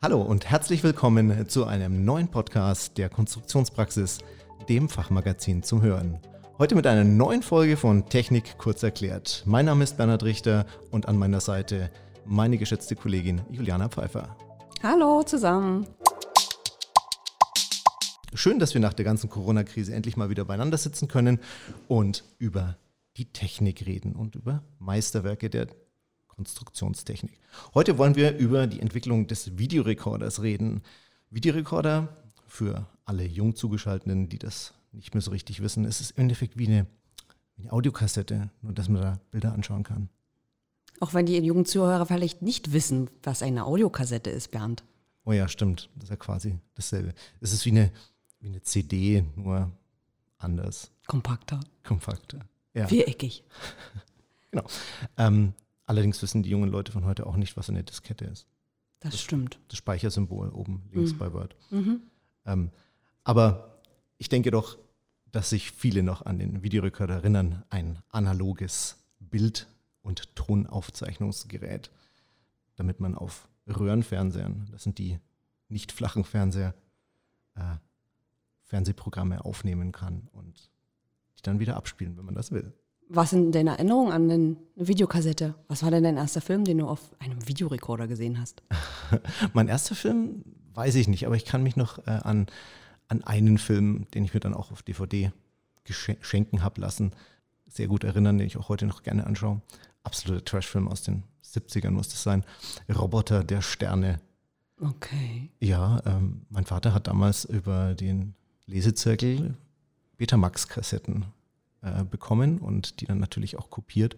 Hallo und herzlich willkommen zu einem neuen Podcast der Konstruktionspraxis, dem Fachmagazin zum Hören. Heute mit einer neuen Folge von Technik kurz erklärt. Mein Name ist Bernhard Richter und an meiner Seite meine geschätzte Kollegin Juliana Pfeiffer. Hallo zusammen. Schön, dass wir nach der ganzen Corona-Krise endlich mal wieder beieinander sitzen können und über die Technik reden und über Meisterwerke der Konstruktionstechnik. Heute wollen wir über die Entwicklung des Videorekorders reden. Videorekorder, für alle jung zugeschalteten, die das nicht mehr so richtig wissen, ist es im Endeffekt wie eine, wie eine Audiokassette, nur dass man da Bilder anschauen kann. Auch wenn die jungen Zuhörer vielleicht nicht wissen, was eine Audiokassette ist, Bernd. Oh ja, stimmt. Das ist ja quasi dasselbe. Es ist wie eine, wie eine CD, nur anders. Kompakter. Kompakter. Ja. Viereckig. genau. Ähm, Allerdings wissen die jungen Leute von heute auch nicht, was eine Diskette ist. Das, das stimmt. Das Speichersymbol oben links mhm. bei Word. Mhm. Ähm, aber ich denke doch, dass sich viele noch an den Videorekorder erinnern, ein analoges Bild- und Tonaufzeichnungsgerät, damit man auf Röhrenfernsehern, das sind die nicht flachen Fernseher, äh, Fernsehprogramme aufnehmen kann und die dann wieder abspielen, wenn man das will. Was sind deine Erinnerungen an eine Videokassette? Was war denn dein erster Film, den du auf einem Videorekorder gesehen hast? mein erster Film weiß ich nicht, aber ich kann mich noch äh, an, an einen Film, den ich mir dann auch auf DVD schenken habe lassen, sehr gut erinnern, den ich auch heute noch gerne anschaue. Absoluter Trashfilm aus den 70ern muss das sein. Roboter der Sterne. Okay. Ja, ähm, mein Vater hat damals über den Lesezirkel Betamax-Kassetten äh, bekommen und die dann natürlich auch kopiert.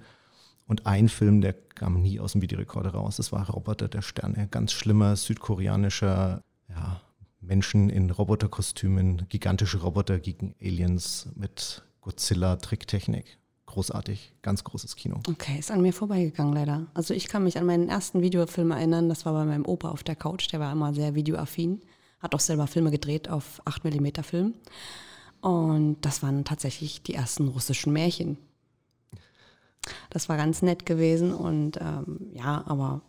Und ein Film, der kam nie aus dem Videorekorder raus, das war Roboter der Sterne. Ganz schlimmer südkoreanischer ja, Menschen in Roboterkostümen, gigantische Roboter gegen Aliens mit Godzilla-Tricktechnik. Großartig, ganz großes Kino. Okay, ist an mir vorbeigegangen leider. Also ich kann mich an meinen ersten Videofilm erinnern, das war bei meinem Opa auf der Couch, der war immer sehr videoaffin, hat auch selber Filme gedreht auf 8 mm Film. Und das waren tatsächlich die ersten russischen Märchen. Das war ganz nett gewesen und ähm, ja, aber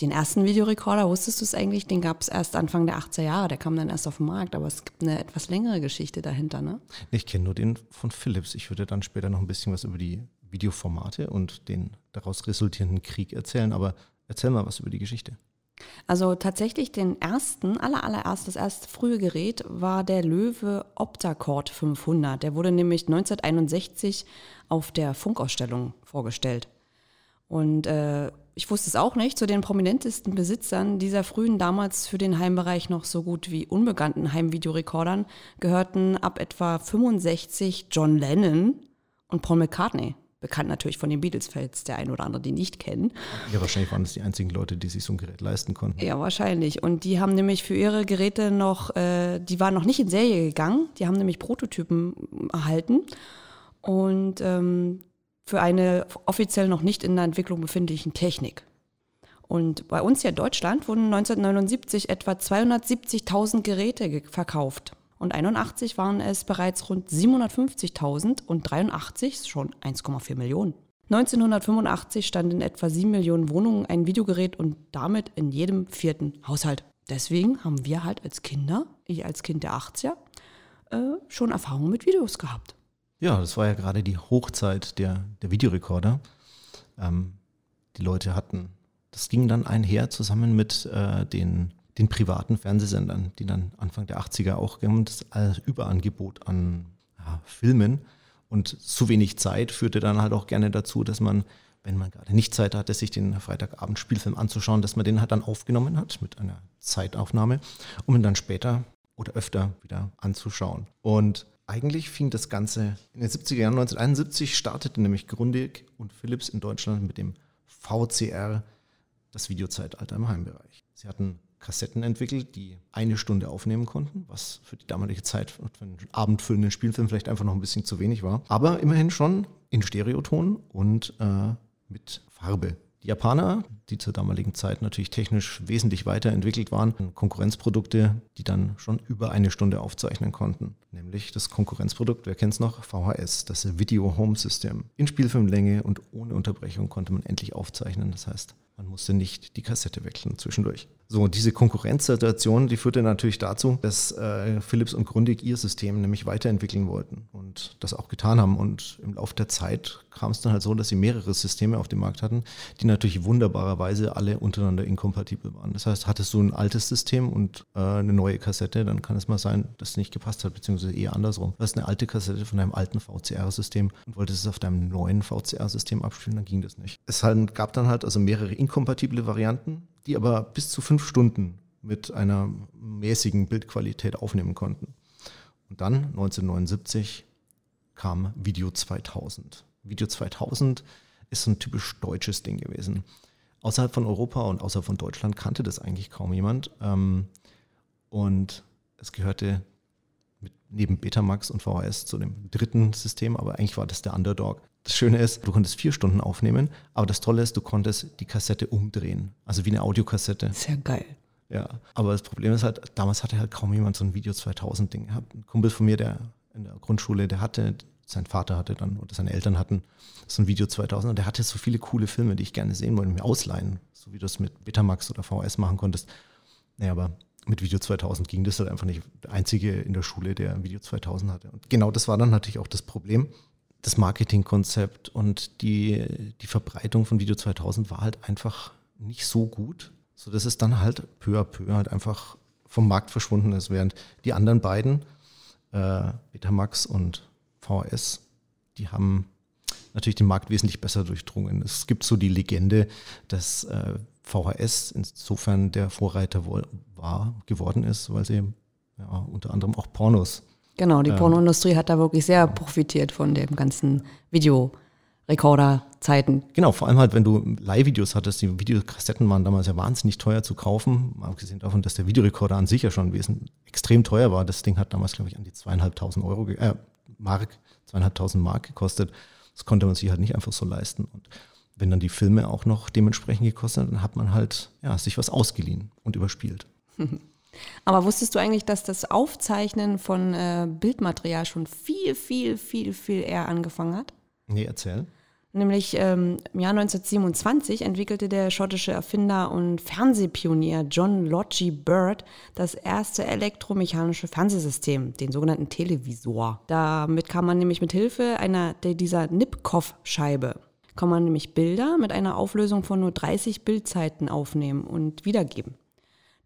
den ersten Videorekorder, wusstest du es eigentlich, den gab es erst Anfang der 80er Jahre, der kam dann erst auf den Markt, aber es gibt eine etwas längere Geschichte dahinter, ne? Ich kenne nur den von Philips. Ich würde dann später noch ein bisschen was über die Videoformate und den daraus resultierenden Krieg erzählen, aber erzähl mal was über die Geschichte. Also tatsächlich den ersten, aller, allererst, das erste frühe Gerät war der Löwe Optacord 500. Der wurde nämlich 1961 auf der Funkausstellung vorgestellt. Und äh, ich wusste es auch nicht, zu den prominentesten Besitzern dieser frühen, damals für den Heimbereich noch so gut wie unbekannten Heimvideorekordern gehörten ab etwa 65 John Lennon und Paul McCartney bekannt natürlich von den Beatles, falls der ein oder andere die nicht kennen. Ja, wahrscheinlich waren das die einzigen Leute, die sich so ein Gerät leisten konnten. Ja, wahrscheinlich. Und die haben nämlich für ihre Geräte noch, äh, die waren noch nicht in Serie gegangen, die haben nämlich Prototypen erhalten und ähm, für eine offiziell noch nicht in der Entwicklung befindlichen Technik. Und bei uns hier in Deutschland wurden 1979 etwa 270.000 Geräte verkauft und 81 waren es bereits rund 750.000 und 83 schon 1,4 Millionen. 1985 stand in etwa 7 Millionen Wohnungen ein Videogerät und damit in jedem vierten Haushalt. Deswegen haben wir halt als Kinder, ich als Kind der 80er, äh, schon Erfahrungen mit Videos gehabt. Ja, das war ja gerade die Hochzeit der, der Videorekorder. Ähm, die Leute hatten, das ging dann einher zusammen mit äh, den den privaten Fernsehsendern, die dann Anfang der 80er auch das Überangebot an ja, Filmen und zu wenig Zeit führte dann halt auch gerne dazu, dass man, wenn man gerade nicht Zeit hatte, sich den Freitagabend Spielfilm anzuschauen, dass man den halt dann aufgenommen hat mit einer Zeitaufnahme, um ihn dann später oder öfter wieder anzuschauen. Und eigentlich fing das Ganze in den 70er Jahren, 1971 startete nämlich Grundig und Philips in Deutschland mit dem VCR, das Videozeitalter im Heimbereich. Sie hatten Kassetten entwickelt, die eine Stunde aufnehmen konnten, was für die damalige Zeit für einen abendfüllenden Spielfilm vielleicht einfach noch ein bisschen zu wenig war. Aber immerhin schon in Stereoton und äh, mit Farbe. Die Japaner, die zur damaligen Zeit natürlich technisch wesentlich weiterentwickelt waren, Konkurrenzprodukte, die dann schon über eine Stunde aufzeichnen konnten. Nämlich das Konkurrenzprodukt, wer kennt es noch? VHS, das Video Home System. In Spielfilmlänge und ohne Unterbrechung konnte man endlich aufzeichnen. Das heißt, man musste nicht die Kassette wechseln zwischendurch. So, diese Konkurrenzsituation, die führte natürlich dazu, dass äh, Philips und Grundig ihr System nämlich weiterentwickeln wollten und das auch getan haben. Und im Laufe der Zeit kam es dann halt so, dass sie mehrere Systeme auf dem Markt hatten, die natürlich wunderbarerweise alle untereinander inkompatibel waren. Das heißt, hattest du ein altes System und äh, eine neue Kassette, dann kann es mal sein, dass es nicht gepasst hat, beziehungsweise eher andersrum. Du hast eine alte Kassette von einem alten VCR-System und wolltest es auf deinem neuen VCR-System abspielen, dann ging das nicht. Es halt, gab dann halt also mehrere inkompatible Varianten die aber bis zu fünf Stunden mit einer mäßigen Bildqualität aufnehmen konnten. Und dann 1979 kam Video 2000. Video 2000 ist so ein typisch deutsches Ding gewesen. Außerhalb von Europa und außerhalb von Deutschland kannte das eigentlich kaum jemand. Ähm, und es gehörte neben Betamax und VHS zu dem dritten System, aber eigentlich war das der Underdog. Das Schöne ist, du konntest vier Stunden aufnehmen, aber das Tolle ist, du konntest die Kassette umdrehen. Also wie eine Audiokassette. Sehr geil. Ja, aber das Problem ist halt, damals hatte halt kaum jemand so ein Video 2000 Ding gehabt. Ein Kumpel von mir, der in der Grundschule, der hatte, sein Vater hatte dann oder seine Eltern hatten so ein Video 2000 und der hatte so viele coole Filme, die ich gerne sehen wollte, mir ausleihen, so wie du es mit Betamax oder VS machen konntest. Naja, aber mit Video 2000 ging das halt einfach nicht. Der einzige in der Schule, der ein Video 2000 hatte. Und genau das war dann natürlich auch das Problem das Marketingkonzept und die, die Verbreitung von Video 2000 war halt einfach nicht so gut, sodass es dann halt peu à peu halt einfach vom Markt verschwunden ist, während die anderen beiden, äh, Betamax und VHS, die haben natürlich den Markt wesentlich besser durchdrungen. Es gibt so die Legende, dass äh, VHS insofern der Vorreiter war, geworden ist, weil sie ja, unter anderem auch Pornos Genau, die ähm, Pornoindustrie hat da wirklich sehr profitiert von dem ganzen Videorekorder-Zeiten. Genau, vor allem halt, wenn du Leihvideos hattest, die Videokassetten waren damals ja wahnsinnig teuer zu kaufen, mal abgesehen davon, dass der Videorekorder an sich ja schon wesentlich extrem teuer war. Das Ding hat damals, glaube ich, an die zweieinhalbtausend Euro, äh, Mark, zweieinhalbtausend Mark gekostet. Das konnte man sich halt nicht einfach so leisten. Und wenn dann die Filme auch noch dementsprechend gekostet, dann hat man halt ja, sich was ausgeliehen und überspielt. Aber wusstest du eigentlich, dass das Aufzeichnen von äh, Bildmaterial schon viel, viel, viel, viel eher angefangen hat? Nee, erzähl. Nämlich ähm, im Jahr 1927 entwickelte der schottische Erfinder und Fernsehpionier John Logie Bird das erste elektromechanische Fernsehsystem, den sogenannten Televisor. Damit kann man nämlich mit Hilfe einer dieser Nipkow-Scheibe kann man nämlich Bilder mit einer Auflösung von nur 30 Bildzeiten aufnehmen und wiedergeben.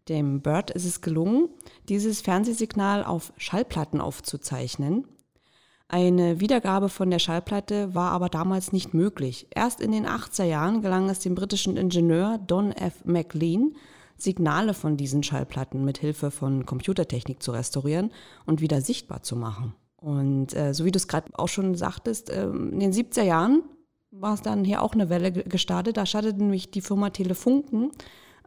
Dem Bird ist es gelungen, dieses Fernsehsignal auf Schallplatten aufzuzeichnen. Eine Wiedergabe von der Schallplatte war aber damals nicht möglich. Erst in den 80er Jahren gelang es dem britischen Ingenieur Don F. McLean, Signale von diesen Schallplatten mit Hilfe von Computertechnik zu restaurieren und wieder sichtbar zu machen. Und äh, so wie du es gerade auch schon sagtest, äh, in den 70er Jahren war es dann hier auch eine Welle gestartet. Da startete nämlich die Firma Telefunken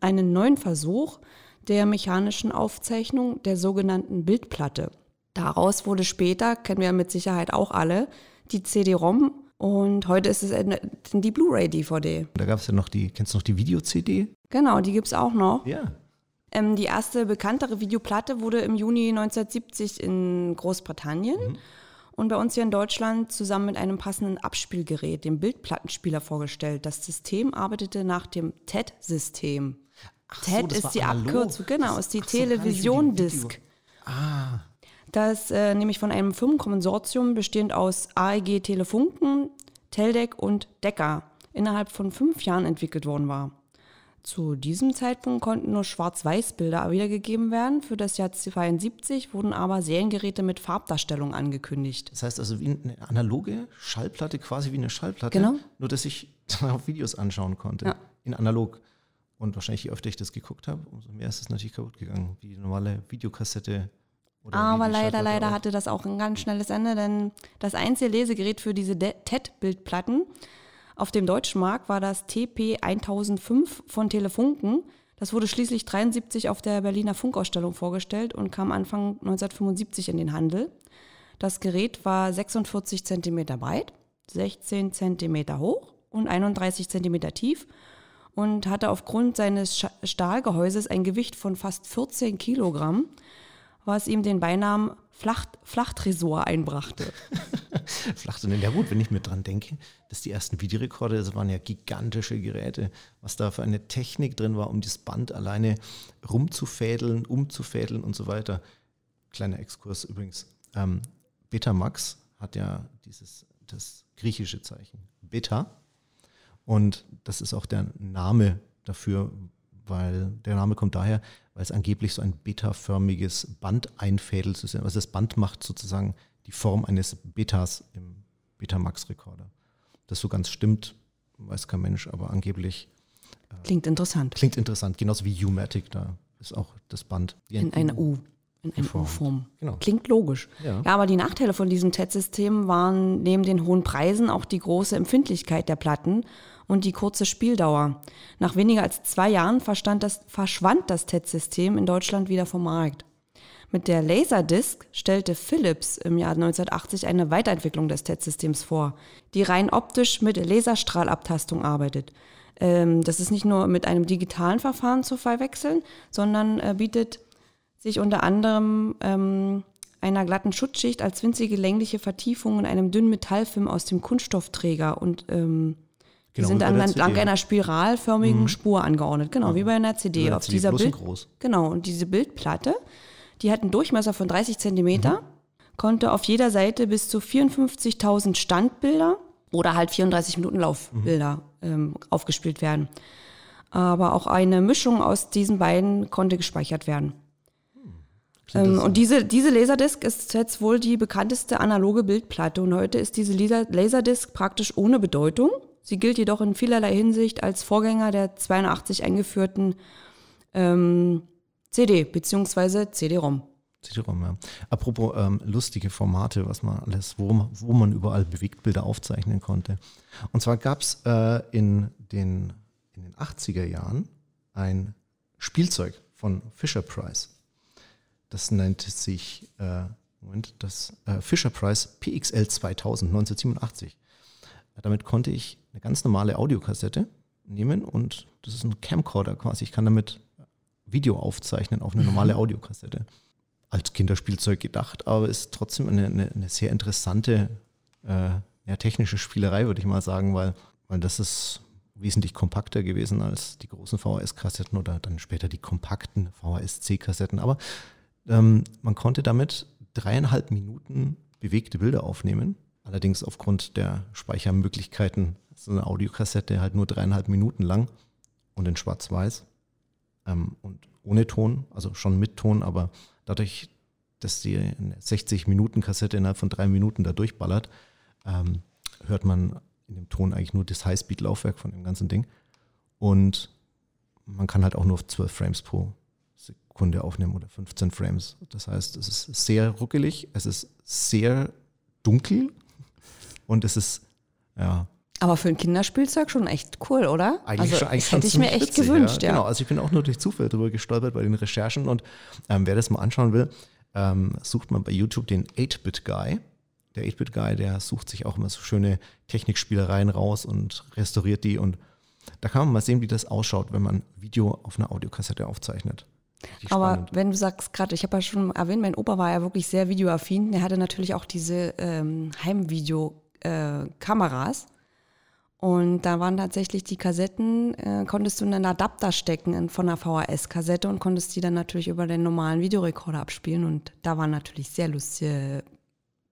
einen neuen Versuch, der mechanischen Aufzeichnung der sogenannten Bildplatte. Daraus wurde später, kennen wir mit Sicherheit auch alle, die CD-ROM und heute ist es die Blu-ray-DVD. Da gab es ja noch die, kennst du noch die Video-CD? Genau, die gibt es auch noch. Ja. Ähm, die erste bekanntere Videoplatte wurde im Juni 1970 in Großbritannien mhm. und bei uns hier in Deutschland zusammen mit einem passenden Abspielgerät, dem Bildplattenspieler, vorgestellt. Das System arbeitete nach dem TED-System. TED so, ist die Abkürzung, genau, ist die so, Television Disc. Ah. Das äh, nämlich von einem Firmenkonsortium bestehend aus AEG Telefunken, Teldec und Decker innerhalb von fünf Jahren entwickelt worden war. Zu diesem Zeitpunkt konnten nur Schwarz-Weiß-Bilder wiedergegeben werden. Für das Jahr 72 wurden aber Seriengeräte mit Farbdarstellung angekündigt. Das heißt also wie eine analoge Schallplatte, quasi wie eine Schallplatte, genau. nur dass ich auch Videos anschauen konnte. Ja. In analog. Und wahrscheinlich, je öfter ich das geguckt habe, umso mehr ist es natürlich kaputt gegangen. Die normale Videokassette. Aber leider, leider hatte das auch ein ganz schnelles Ende, denn das einzige Lesegerät für diese TED-Bildplatten auf dem deutschen Markt war das TP 1005 von Telefunken. Das wurde schließlich 73 auf der Berliner Funkausstellung vorgestellt und kam Anfang 1975 in den Handel. Das Gerät war 46 cm breit, 16 cm hoch und 31 cm tief und hatte aufgrund seines Stahlgehäuses ein Gewicht von fast 14 Kilogramm, was ihm den Beinamen Flach, Flachtresor einbrachte. Flachtresor, ja gut, wenn ich mir dran denke, dass die ersten Videorekorder, das waren ja gigantische Geräte, was da für eine Technik drin war, um das Band alleine rumzufädeln, umzufädeln und so weiter. Kleiner Exkurs übrigens. Ähm, Betamax hat ja dieses, das griechische Zeichen Beta und das ist auch der Name dafür, weil der Name kommt daher, weil es angeblich so ein beta-förmiges Bandeinfädelsystem, also das Band macht sozusagen die Form eines Betas im Betamax-Rekorder. Das so ganz stimmt, weiß kein Mensch, aber angeblich. Äh, klingt interessant. Klingt interessant, genauso wie U-Matic, da ist auch das Band. In einer U. In einer U-Form. Genau. Klingt logisch. Ja. ja, aber die Nachteile von diesem TED-System waren neben den hohen Preisen auch die große Empfindlichkeit der Platten und die kurze Spieldauer. Nach weniger als zwei Jahren das, verschwand das TED-System in Deutschland wieder vom Markt. Mit der Laserdisc stellte Philips im Jahr 1980 eine Weiterentwicklung des TED-Systems vor, die rein optisch mit Laserstrahlabtastung arbeitet. Ähm, das ist nicht nur mit einem digitalen Verfahren zu verwechseln, sondern äh, bietet sich unter anderem ähm, einer glatten Schutzschicht als winzige längliche Vertiefung in einem dünnen Metallfilm aus dem Kunststoffträger und ähm, die genau, sind dann entlang einer spiralförmigen mhm. Spur angeordnet, genau, ja. wie bei einer CD. Bei Auf CD dieser Bild, groß. Genau, und diese Bildplatte, die hat einen Durchmesser von 30 Zentimeter, mhm. konnte auf jeder Seite bis zu 54.000 Standbilder oder halt 34 Minuten Laufbilder mhm. ähm, aufgespielt werden. Aber auch eine Mischung aus diesen beiden konnte gespeichert werden. Ähm, und diese, diese Laserdisc ist jetzt wohl die bekannteste analoge Bildplatte und heute ist diese Laserdisc praktisch ohne Bedeutung. Sie gilt jedoch in vielerlei Hinsicht als Vorgänger der 82 eingeführten ähm, CD bzw. CD-ROM. CD-ROM, ja. Apropos ähm, lustige Formate, was man alles, wo, wo man überall Bewegtbilder aufzeichnen konnte. Und zwar gab es äh, in, den, in den 80er Jahren ein Spielzeug von Fisher Price. Das nannte sich, äh, Moment, das äh, Fisher Price PXL 2000 1987. Damit konnte ich eine ganz normale Audiokassette nehmen und das ist ein Camcorder quasi. Ich kann damit Video aufzeichnen auf eine mhm. normale Audiokassette. Als Kinderspielzeug gedacht, aber ist trotzdem eine, eine, eine sehr interessante äh, ja, technische Spielerei, würde ich mal sagen, weil, weil das ist wesentlich kompakter gewesen als die großen VHS-Kassetten oder dann später die kompakten VHS-C-Kassetten. Aber ähm, man konnte damit dreieinhalb Minuten bewegte Bilder aufnehmen Allerdings aufgrund der Speichermöglichkeiten ist eine Audiokassette halt nur dreieinhalb Minuten lang und in Schwarz-Weiß ähm, und ohne Ton, also schon mit Ton, aber dadurch, dass die eine 60-Minuten-Kassette innerhalb von drei Minuten da durchballert, ähm, hört man in dem Ton eigentlich nur das Highspeed-Laufwerk von dem ganzen Ding. Und man kann halt auch nur auf 12 Frames pro Sekunde aufnehmen oder 15 Frames. Das heißt, es ist sehr ruckelig, es ist sehr dunkel und es ist, ja. Aber für ein Kinderspielzeug schon echt cool, oder? Eigentlich also, schon, eigentlich hätte ich mir echt witzig, gewünscht, ja. ja. Genau, also ich bin auch nur durch Zufall darüber gestolpert bei den Recherchen und ähm, wer das mal anschauen will, ähm, sucht man bei YouTube den 8-Bit-Guy. Der 8-Bit-Guy, der sucht sich auch immer so schöne Technikspielereien raus und restauriert die und da kann man mal sehen, wie das ausschaut, wenn man Video auf einer Audiokassette aufzeichnet. Aber wenn du sagst gerade, ich habe ja schon erwähnt, mein Opa war ja wirklich sehr videoaffin. Er hatte natürlich auch diese ähm, Heimvideo äh. Und da waren tatsächlich die Kassetten, äh, konntest du in einen Adapter stecken von einer VHS-Kassette und konntest die dann natürlich über den normalen Videorekorder abspielen. Und da waren natürlich sehr lustige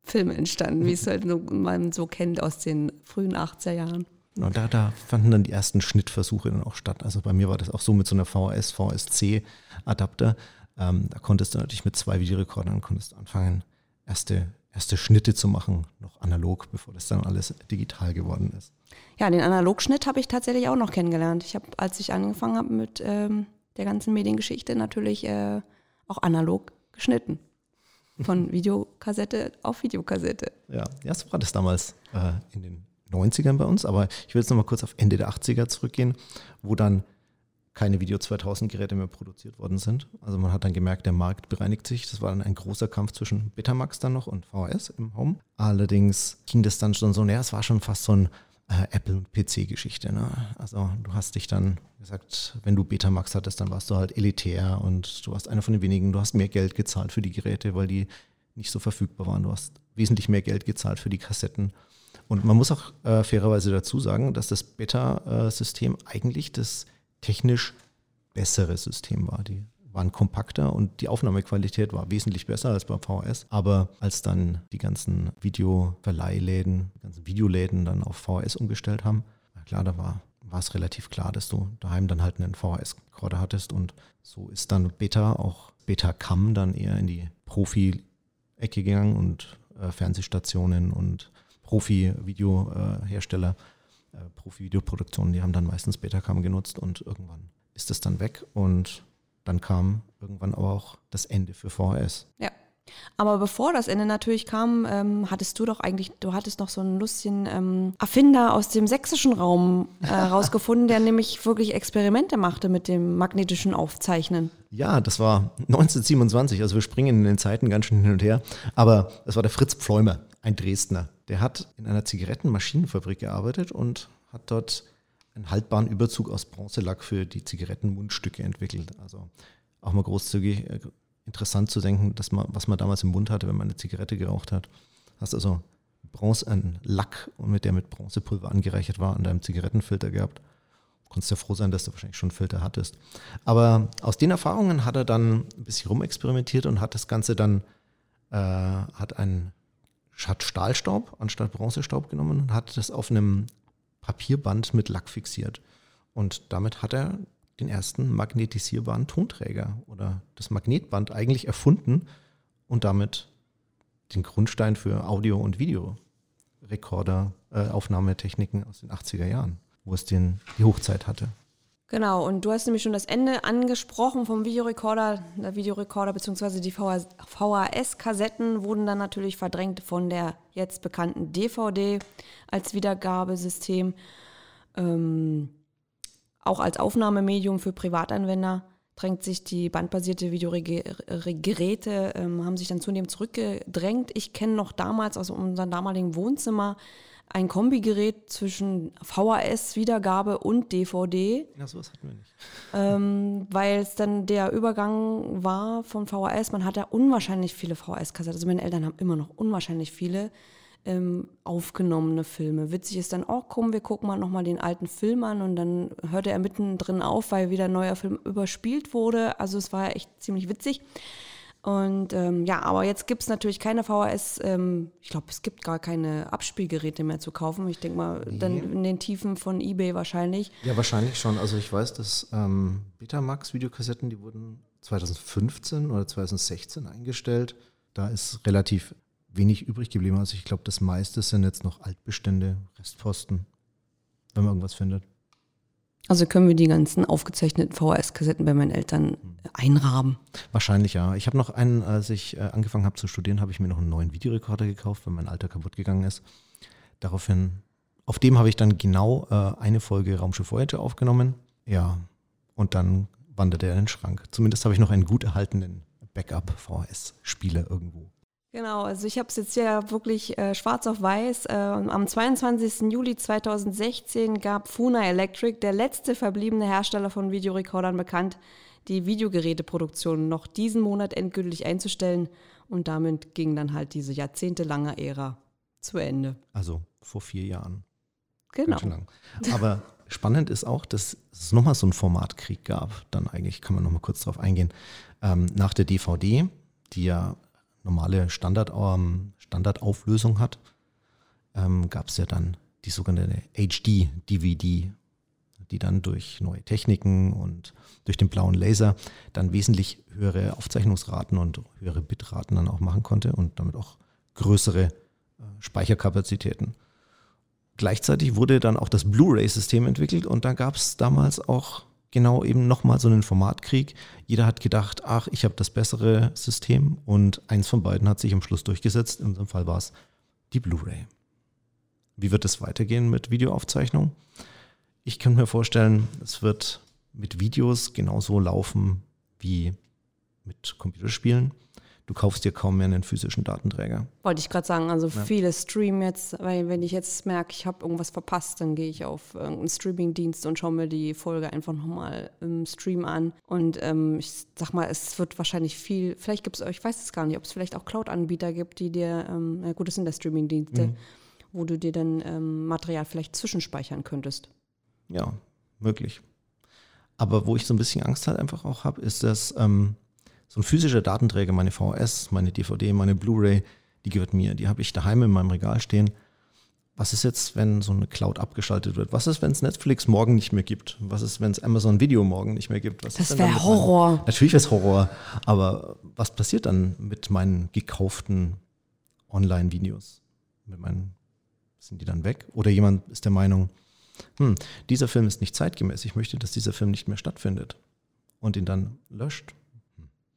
Filme entstanden, wie es halt so, man so kennt aus den frühen 80er Jahren. Und da, da fanden dann die ersten Schnittversuche dann auch statt. Also bei mir war das auch so mit so einer VHS, VSC-Adapter. Ähm, da konntest du natürlich mit zwei Videorekordern konntest anfangen, erste erste Schnitte zu machen, noch analog, bevor das dann alles digital geworden ist. Ja, den Analogschnitt habe ich tatsächlich auch noch kennengelernt. Ich habe, als ich angefangen habe mit ähm, der ganzen Mediengeschichte, natürlich äh, auch analog geschnitten. Von Videokassette auf Videokassette. Ja, ja so war das damals äh, in den 90ern bei uns, aber ich will jetzt nochmal kurz auf Ende der 80er zurückgehen, wo dann keine Video 2000 Geräte mehr produziert worden sind. Also man hat dann gemerkt, der Markt bereinigt sich. Das war dann ein großer Kampf zwischen Betamax dann noch und VHS im Home. Allerdings ging das dann schon so, naja, es war schon fast so ein äh, Apple- und PC-Geschichte. Ne? Also du hast dich dann gesagt, wenn du Betamax hattest, dann warst du halt elitär und du warst einer von den wenigen. Du hast mehr Geld gezahlt für die Geräte, weil die nicht so verfügbar waren. Du hast wesentlich mehr Geld gezahlt für die Kassetten. Und man muss auch äh, fairerweise dazu sagen, dass das Beta-System eigentlich das technisch bessere System war. Die waren kompakter und die Aufnahmequalität war wesentlich besser als bei VHS. Aber als dann die ganzen Videoverleihläden, die ganzen Videoläden dann auf VHS umgestellt haben, klar, da war, war es relativ klar, dass du daheim dann halt einen VHS-Rekorder hattest und so ist dann Beta, auch Beta-Cam dann eher in die Profi-Ecke gegangen und äh, Fernsehstationen und Profi-Videohersteller, äh, Profi-Videoproduktionen, die haben dann meistens Betacam genutzt und irgendwann ist es dann weg und dann kam irgendwann aber auch das Ende für VHS. Ja. Aber bevor das Ende natürlich kam, ähm, hattest du doch eigentlich, du hattest noch so einen lustigen ähm, Erfinder aus dem sächsischen Raum äh, rausgefunden, der nämlich wirklich Experimente machte mit dem magnetischen Aufzeichnen. Ja, das war 1927, also wir springen in den Zeiten ganz schön hin und her. Aber es war der Fritz Pfleumer, ein Dresdner. Der hat in einer Zigarettenmaschinenfabrik gearbeitet und hat dort einen haltbaren Überzug aus Bronzelack für die Zigarettenmundstücke entwickelt. Also auch mal großzügig äh, interessant zu denken, dass man, was man damals im Mund hatte, wenn man eine Zigarette geraucht hat. Hast also Bronze, einen Lack, mit der mit Bronzepulver angereichert war, an deinem Zigarettenfilter gehabt. Du konntest ja froh sein, dass du wahrscheinlich schon einen Filter hattest. Aber aus den Erfahrungen hat er dann ein bisschen rumexperimentiert und hat das Ganze dann, äh, hat einen hat Stahlstaub anstatt Bronzestaub genommen und hat das auf einem Papierband mit Lack fixiert. Und damit hat er den ersten magnetisierbaren Tonträger oder das Magnetband eigentlich erfunden und damit den Grundstein für Audio- und Videorekorder, äh, Aufnahmetechniken aus den 80er Jahren, wo es den, die Hochzeit hatte. Genau, und du hast nämlich schon das Ende angesprochen vom Videorekorder. Der Videorekorder bzw. die VHS-Kassetten wurden dann natürlich verdrängt von der jetzt bekannten DVD als Wiedergabesystem. Ähm, auch als Aufnahmemedium für Privatanwender drängt sich die bandbasierte Videogeräte, ähm, haben sich dann zunehmend zurückgedrängt. Ich kenne noch damals aus unserem damaligen Wohnzimmer ein Kombigerät zwischen VHS-Wiedergabe und DVD. Ja, sowas hatten wir nicht. Ähm, weil es dann der Übergang war von VHS. Man hat ja unwahrscheinlich viele VHS-Kassetten. Also meine Eltern haben immer noch unwahrscheinlich viele ähm, aufgenommene Filme. Witzig ist dann, oh komm, wir gucken mal nochmal den alten Film an und dann hörte er mittendrin auf, weil wieder ein neuer Film überspielt wurde. Also es war echt ziemlich witzig. Und ähm, ja, aber jetzt gibt es natürlich keine VHS, ähm, ich glaube, es gibt gar keine Abspielgeräte mehr zu kaufen. Ich denke mal, nee. dann in den Tiefen von Ebay wahrscheinlich. Ja, wahrscheinlich schon. Also ich weiß, dass ähm, Betamax-Videokassetten, die wurden 2015 oder 2016 eingestellt. Da ist relativ wenig übrig geblieben. Also ich glaube, das meiste sind jetzt noch Altbestände, Restposten, wenn man irgendwas findet. Also können wir die ganzen aufgezeichneten VHS-Kassetten bei meinen Eltern einrahmen? Wahrscheinlich ja. Ich habe noch einen, als ich äh, angefangen habe zu studieren, habe ich mir noch einen neuen Videorekorder gekauft, weil mein alter kaputt gegangen ist. Daraufhin, auf dem habe ich dann genau äh, eine Folge Raumschiff Voyager aufgenommen. Ja, und dann wanderte er in den Schrank. Zumindest habe ich noch einen gut erhaltenen Backup-VHS-Spieler irgendwo. Genau, also ich habe es jetzt ja wirklich äh, schwarz auf weiß. Äh, am 22. Juli 2016 gab Funa Electric, der letzte verbliebene Hersteller von Videorekordern, bekannt, die Videogeräteproduktion noch diesen Monat endgültig einzustellen. Und damit ging dann halt diese jahrzehntelange Ära zu Ende. Also vor vier Jahren. Genau. Aber spannend ist auch, dass es nochmal so einen Formatkrieg gab. Dann eigentlich kann man nochmal kurz drauf eingehen. Ähm, nach der DVD, die ja normale Standard, ähm, Standardauflösung hat, ähm, gab es ja dann die sogenannte HD-DVD, die dann durch neue Techniken und durch den blauen Laser dann wesentlich höhere Aufzeichnungsraten und höhere Bitraten dann auch machen konnte und damit auch größere äh, Speicherkapazitäten. Gleichzeitig wurde dann auch das Blu-ray-System entwickelt und da gab es damals auch genau eben nochmal so einen Formatkrieg. Jeder hat gedacht, ach, ich habe das bessere System und eins von beiden hat sich am Schluss durchgesetzt. In unserem Fall war es die Blu-ray. Wie wird es weitergehen mit Videoaufzeichnung? Ich kann mir vorstellen, es wird mit Videos genauso laufen wie mit Computerspielen. Du kaufst dir kaum mehr einen physischen Datenträger. Wollte ich gerade sagen, also ja. viele streamen jetzt, weil wenn ich jetzt merke, ich habe irgendwas verpasst, dann gehe ich auf irgendeinen Streamingdienst und schaue mir die Folge einfach nochmal im Stream an. Und ähm, ich sag mal, es wird wahrscheinlich viel, vielleicht gibt es, ich weiß es gar nicht, ob es vielleicht auch Cloud-Anbieter gibt, die dir, ähm, na gut, das sind der Streamingdienste, mhm. wo du dir dann ähm, Material vielleicht zwischenspeichern könntest. Ja, möglich. Aber wo ich so ein bisschen Angst halt einfach auch habe, ist, dass ähm, so ein physischer Datenträger, meine VHS, meine DVD, meine Blu-ray, die gehört mir. Die habe ich daheim in meinem Regal stehen. Was ist jetzt, wenn so eine Cloud abgeschaltet wird? Was ist, wenn es Netflix morgen nicht mehr gibt? Was ist, wenn es Amazon Video morgen nicht mehr gibt? Was das wäre Horror. Meinen? Natürlich wäre es Horror. Aber was passiert dann mit meinen gekauften Online-Videos? Mit meinen, sind die dann weg? Oder jemand ist der Meinung, hm, dieser Film ist nicht zeitgemäß. Ich möchte, dass dieser Film nicht mehr stattfindet. Und ihn dann löscht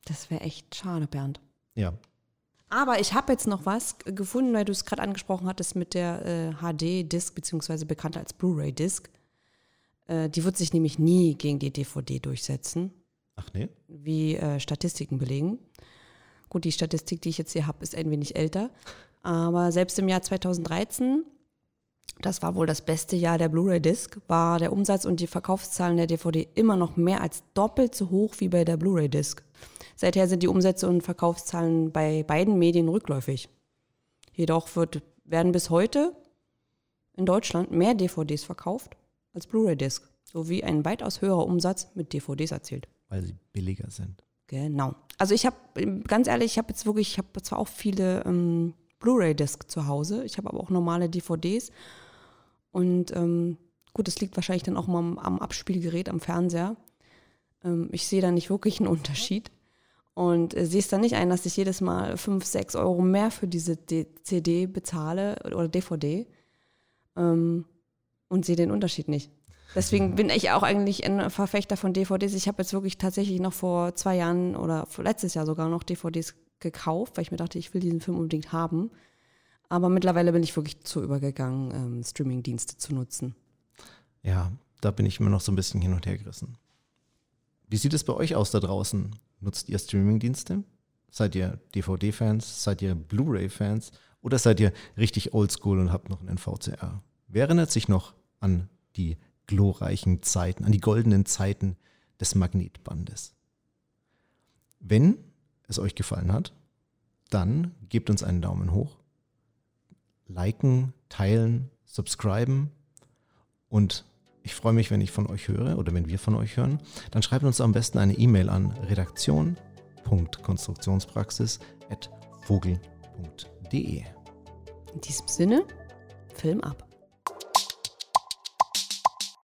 das wäre echt schade, Bernd. Ja. Aber ich habe jetzt noch was gefunden, weil du es gerade angesprochen hattest mit der äh, HD-Disc, beziehungsweise bekannter als Blu-ray-Disc. Äh, die wird sich nämlich nie gegen die DVD durchsetzen. Ach nee? Wie äh, Statistiken belegen. Gut, die Statistik, die ich jetzt hier habe, ist ein wenig älter. Aber selbst im Jahr 2013, das war wohl das beste Jahr der Blu-ray-Disc, war der Umsatz und die Verkaufszahlen der DVD immer noch mehr als doppelt so hoch wie bei der Blu-ray-Disc. Seither sind die Umsätze und Verkaufszahlen bei beiden Medien rückläufig. Jedoch wird, werden bis heute in Deutschland mehr DVDs verkauft als Blu-ray-Disc, sowie ein weitaus höherer Umsatz mit DVDs erzielt. Weil sie billiger sind. Genau. Also ich habe, ganz ehrlich, ich habe jetzt wirklich, ich habe zwar auch viele ähm, Blu-ray-Disc zu Hause, ich habe aber auch normale DVDs. Und ähm, gut, das liegt wahrscheinlich dann auch mal am, am Abspielgerät, am Fernseher. Ähm, ich sehe da nicht wirklich einen Unterschied und äh, siehst dann nicht ein, dass ich jedes Mal 5, 6 Euro mehr für diese D CD bezahle oder DVD ähm, und sehe den Unterschied nicht. Deswegen bin ich auch eigentlich ein Verfechter von DVDs. Ich habe jetzt wirklich tatsächlich noch vor zwei Jahren oder letztes Jahr sogar noch DVDs gekauft, weil ich mir dachte, ich will diesen Film unbedingt haben. Aber mittlerweile bin ich wirklich zu übergegangen, ähm, Streaming-Dienste zu nutzen. Ja, da bin ich immer noch so ein bisschen hin und her gerissen. Wie sieht es bei euch aus da draußen? Nutzt ihr Streamingdienste? Seid ihr DVD-Fans? Seid ihr Blu-ray-Fans? Oder seid ihr richtig oldschool und habt noch einen VCR? Wer erinnert sich noch an die glorreichen Zeiten, an die goldenen Zeiten des Magnetbandes? Wenn es euch gefallen hat, dann gebt uns einen Daumen hoch, liken, teilen, subscriben und ich freue mich, wenn ich von euch höre oder wenn wir von euch hören. Dann schreibt uns am besten eine E-Mail an redaktion.konstruktionspraxis.vogel.de. In diesem Sinne, Film ab.